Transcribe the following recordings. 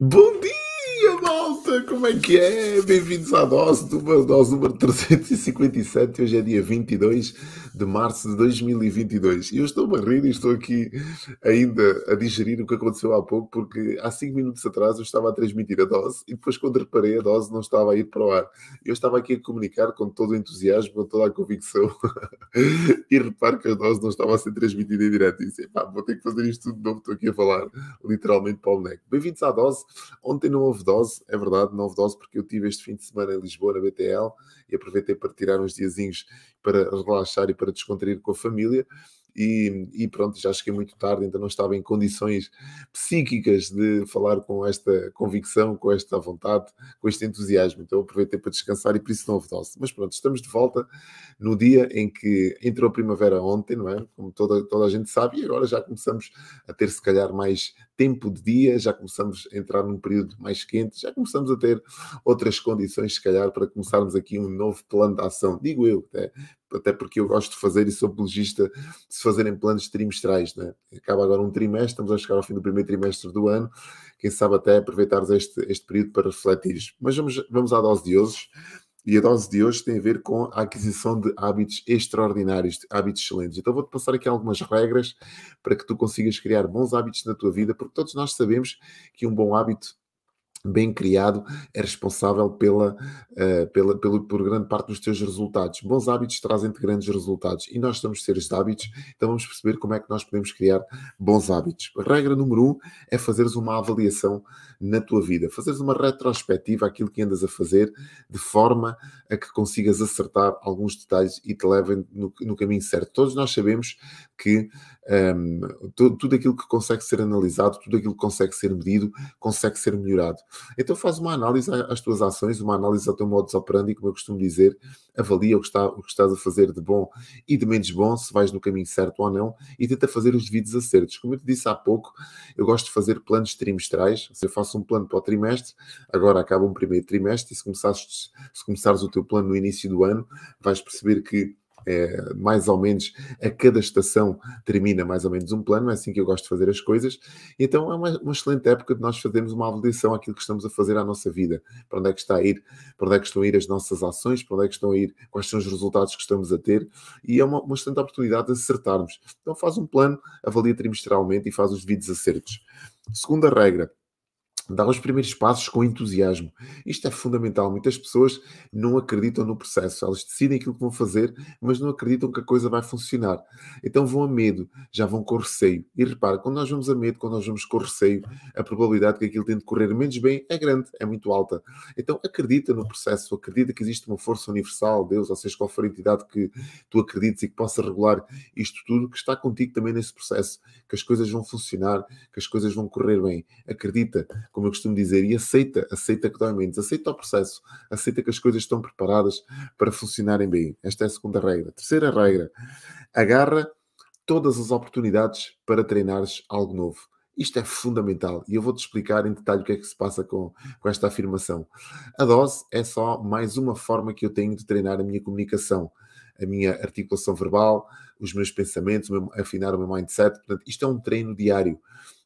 Bom dia! Malta, como é que é? Bem-vindos à dose, do, dose número 357. Hoje é dia 22 de março de 2022. E eu estou a rir e estou aqui ainda a digerir o que aconteceu há pouco, porque há 5 minutos atrás eu estava a transmitir a dose e depois, quando reparei, a dose não estava a ir para o ar. Eu estava aqui a comunicar com todo o entusiasmo, com toda a convicção, e reparo que a dose não estava a ser transmitida em direto. E disse: pá, vou ter que fazer isto tudo de novo. Estou aqui a falar literalmente para o boneco. Bem-vindos à dose. Ontem não houve dose, é verdade, não houve dose, porque eu tive este fim de semana em Lisboa, na BTL, e aproveitei para tirar uns diazinhos para relaxar e para descontrair com a família. E, e, pronto, já cheguei muito tarde, então não estava em condições psíquicas de falar com esta convicção, com esta vontade, com este entusiasmo. Então aproveitei para descansar e por isso não houve. Mas pronto, estamos de volta no dia em que entrou a primavera ontem, não é? Como toda, toda a gente sabe, e agora já começamos a ter se calhar mais tempo de dia, já começamos a entrar num período mais quente, já começamos a ter outras condições, se calhar, para começarmos aqui um novo plano de ação, digo eu, até, até porque eu gosto de fazer e sou apologista de se fazerem planos trimestrais, né? acaba agora um trimestre, estamos a chegar ao fim do primeiro trimestre do ano, quem sabe até aproveitarmos este, este período para refletir. Mas vamos, vamos à dose de hoje. E a dose de hoje tem a ver com a aquisição de hábitos extraordinários, de hábitos excelentes. Então vou-te passar aqui algumas regras para que tu consigas criar bons hábitos na tua vida, porque todos nós sabemos que um bom hábito bem criado é responsável pela, uh, pela, pelo, por grande parte dos teus resultados. Bons hábitos trazem-te grandes resultados e nós somos seres de hábitos, então vamos perceber como é que nós podemos criar bons hábitos. Regra número um é fazeres uma avaliação na tua vida, fazeres uma retrospectiva àquilo que andas a fazer, de forma a que consigas acertar alguns detalhes e te levem no, no caminho certo. Todos nós sabemos que um, tudo, tudo aquilo que consegue ser analisado, tudo aquilo que consegue ser medido, consegue ser melhorado. Então faz uma análise às tuas ações, uma análise ao teu modo de operandi, como eu costumo dizer, avalia o que, está, o que estás a fazer de bom e de menos bom, se vais no caminho certo ou não, e tenta fazer os devidos acertos. Como eu te disse há pouco, eu gosto de fazer planos trimestrais, se eu faço um plano para o trimestre, agora acaba um primeiro trimestre, e se se começares o teu plano no início do ano, vais perceber que é, mais ou menos a cada estação termina mais ou menos um plano, é assim que eu gosto de fazer as coisas. Então é uma, uma, excelente época de nós fazermos uma avaliação àquilo que estamos a fazer à nossa vida, para onde é que está a ir, para onde é que estão a ir as nossas ações, para onde é que estão a ir, quais são os resultados que estamos a ter, e é uma, uma excelente oportunidade de acertarmos. Então faz um plano, avalia trimestralmente e faz os devidos acertos. Segunda regra, Dá os primeiros passos com entusiasmo. Isto é fundamental. Muitas pessoas não acreditam no processo. Elas decidem aquilo que vão fazer, mas não acreditam que a coisa vai funcionar. Então vão a medo, já vão com receio. E repara, quando nós vamos a medo, quando nós vamos com receio, a probabilidade que aquilo tenha de correr menos bem é grande, é muito alta. Então acredita no processo, acredita que existe uma força universal, Deus, ou seja, qual for a entidade que tu acredites e que possa regular isto tudo, que está contigo também nesse processo, que as coisas vão funcionar, que as coisas vão correr bem. Acredita como eu costumo dizer, e aceita, aceita que dói menos, aceita o processo, aceita que as coisas estão preparadas para funcionarem bem. Esta é a segunda regra. Terceira regra, agarra todas as oportunidades para treinares algo novo. Isto é fundamental e eu vou-te explicar em detalhe o que é que se passa com, com esta afirmação. A dose é só mais uma forma que eu tenho de treinar a minha comunicação, a minha articulação verbal, os meus pensamentos, afinar o meu mindset. Portanto, isto é um treino diário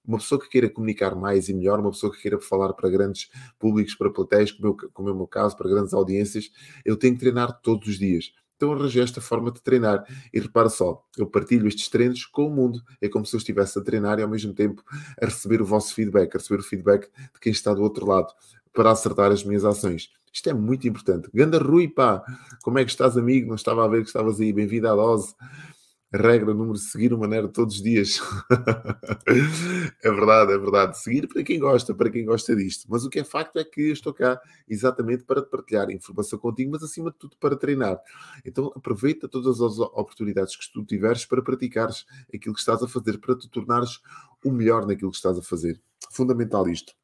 uma pessoa que queira comunicar mais e melhor, uma pessoa que queira falar para grandes públicos, para plateias, como, eu, como é o meu caso, para grandes audiências, eu tenho que treinar todos os dias. Então arranjei esta forma de treinar. E repara só, eu partilho estes treinos com o mundo. É como se eu estivesse a treinar e ao mesmo tempo a receber o vosso feedback, a receber o feedback de quem está do outro lado, para acertar as minhas ações. Isto é muito importante. Ganda Rui, pá, como é que estás, amigo? Não estava a ver que estavas aí. Bem-vindo à dose regra número seguir o Maneiro todos os dias. é verdade, é verdade. Seguir para quem gosta, para quem gosta disto. Mas o que é facto é que estou cá exatamente para te partilhar informação contigo, mas acima de tudo para treinar. Então aproveita todas as oportunidades que tu tiveres para praticares aquilo que estás a fazer, para te tornares o melhor naquilo que estás a fazer. Fundamental isto.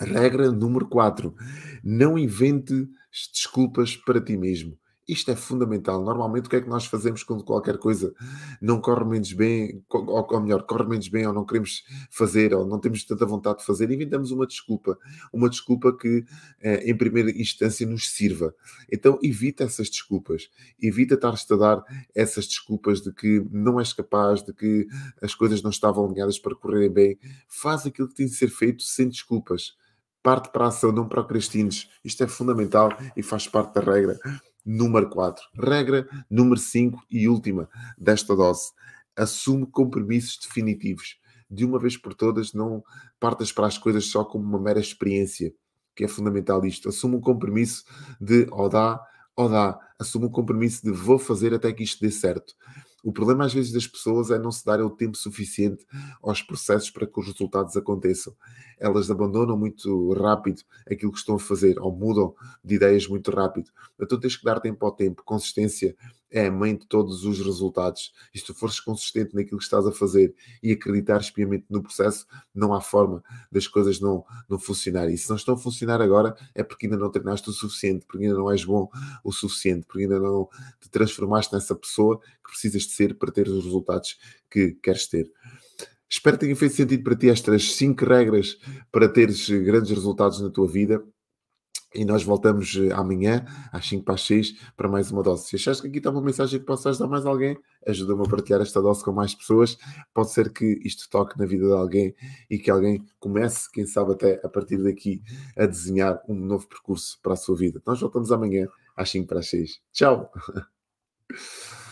Regra número 4. Não invente desculpas para ti mesmo. Isto é fundamental. Normalmente, o que é que nós fazemos quando qualquer coisa não corre menos bem, ou, melhor, corre menos bem, ou não queremos fazer, ou não temos tanta vontade de fazer? Inventamos uma desculpa. Uma desculpa que, eh, em primeira instância, nos sirva. Então, evita essas desculpas. Evita estar-te a dar essas desculpas de que não és capaz, de que as coisas não estavam alinhadas para correrem bem. Faz aquilo que tem de ser feito sem desculpas Parte para a ação, não procrastines. Isto é fundamental e faz parte da regra número 4. Regra número 5 e última desta dose. Assume compromissos definitivos. De uma vez por todas, não partas para as coisas só como uma mera experiência, que é fundamental isto. Assume um compromisso de ou dá ou dá. Assume um compromisso de vou fazer até que isto dê certo. O problema às vezes das pessoas é não se darem o tempo suficiente aos processos para que os resultados aconteçam. Elas abandonam muito rápido aquilo que estão a fazer ou mudam de ideias muito rápido. Então tens que dar tempo ao tempo. Consistência é a mãe de todos os resultados. E se tu fores consistente naquilo que estás a fazer e acreditares piamente no processo, não há forma das coisas não, não funcionarem. E se não estão a funcionar agora, é porque ainda não treinaste o suficiente, porque ainda não és bom o suficiente, porque ainda não te transformaste nessa pessoa que precisas de ser para ter os resultados que queres ter. Espero que tenha feito sentido para ti estas cinco regras para teres grandes resultados na tua vida. E nós voltamos eh, amanhã, às 5 para as 6, para mais uma dose. Se achares que aqui está uma mensagem que possa ajudar mais alguém, ajuda-me a partilhar esta dose com mais pessoas. Pode ser que isto toque na vida de alguém e que alguém comece, quem sabe até a partir daqui, a desenhar um novo percurso para a sua vida. Nós voltamos amanhã, às 5 para as 6. Tchau!